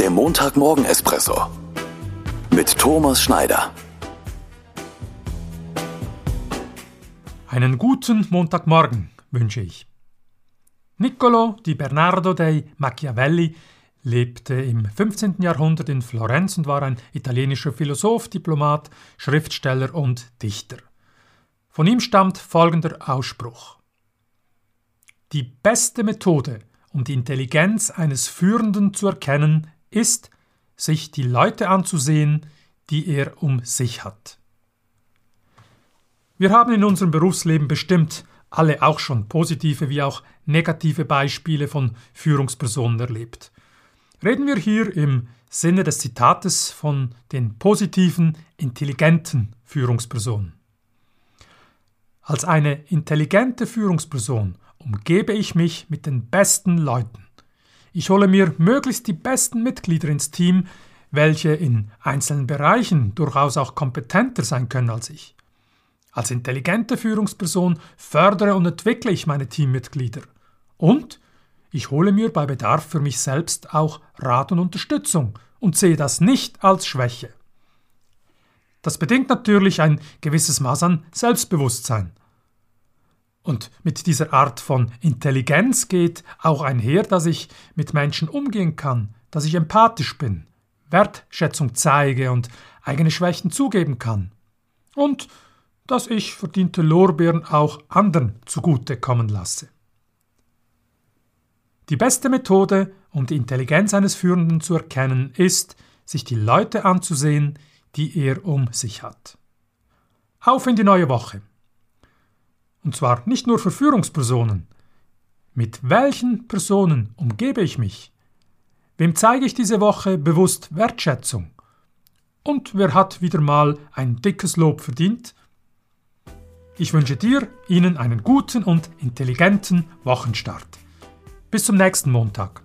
Der Montagmorgen-Espresso mit Thomas Schneider. Einen guten Montagmorgen wünsche ich. Niccolo di Bernardo dei Machiavelli lebte im 15. Jahrhundert in Florenz und war ein italienischer Philosoph, Diplomat, Schriftsteller und Dichter. Von ihm stammt folgender Ausspruch. Die beste Methode, um die Intelligenz eines Führenden zu erkennen, ist, sich die Leute anzusehen, die er um sich hat. Wir haben in unserem Berufsleben bestimmt alle auch schon positive wie auch negative Beispiele von Führungspersonen erlebt. Reden wir hier im Sinne des Zitates von den positiven, intelligenten Führungspersonen. Als eine intelligente Führungsperson umgebe ich mich mit den besten Leuten. Ich hole mir möglichst die besten Mitglieder ins Team, welche in einzelnen Bereichen durchaus auch kompetenter sein können als ich. Als intelligente Führungsperson fördere und entwickle ich meine Teammitglieder. Und ich hole mir bei Bedarf für mich selbst auch Rat und Unterstützung und sehe das nicht als Schwäche. Das bedingt natürlich ein gewisses Maß an Selbstbewusstsein. Und mit dieser Art von Intelligenz geht auch einher, dass ich mit Menschen umgehen kann, dass ich empathisch bin, Wertschätzung zeige und eigene Schwächen zugeben kann. Und dass ich verdiente Lorbeeren auch anderen zugute kommen lasse. Die beste Methode, um die Intelligenz eines Führenden zu erkennen, ist, sich die Leute anzusehen, die er um sich hat. Auf in die neue Woche! Und zwar nicht nur für Führungspersonen. Mit welchen Personen umgebe ich mich? Wem zeige ich diese Woche bewusst Wertschätzung? Und wer hat wieder mal ein dickes Lob verdient? Ich wünsche dir, Ihnen einen guten und intelligenten Wochenstart. Bis zum nächsten Montag.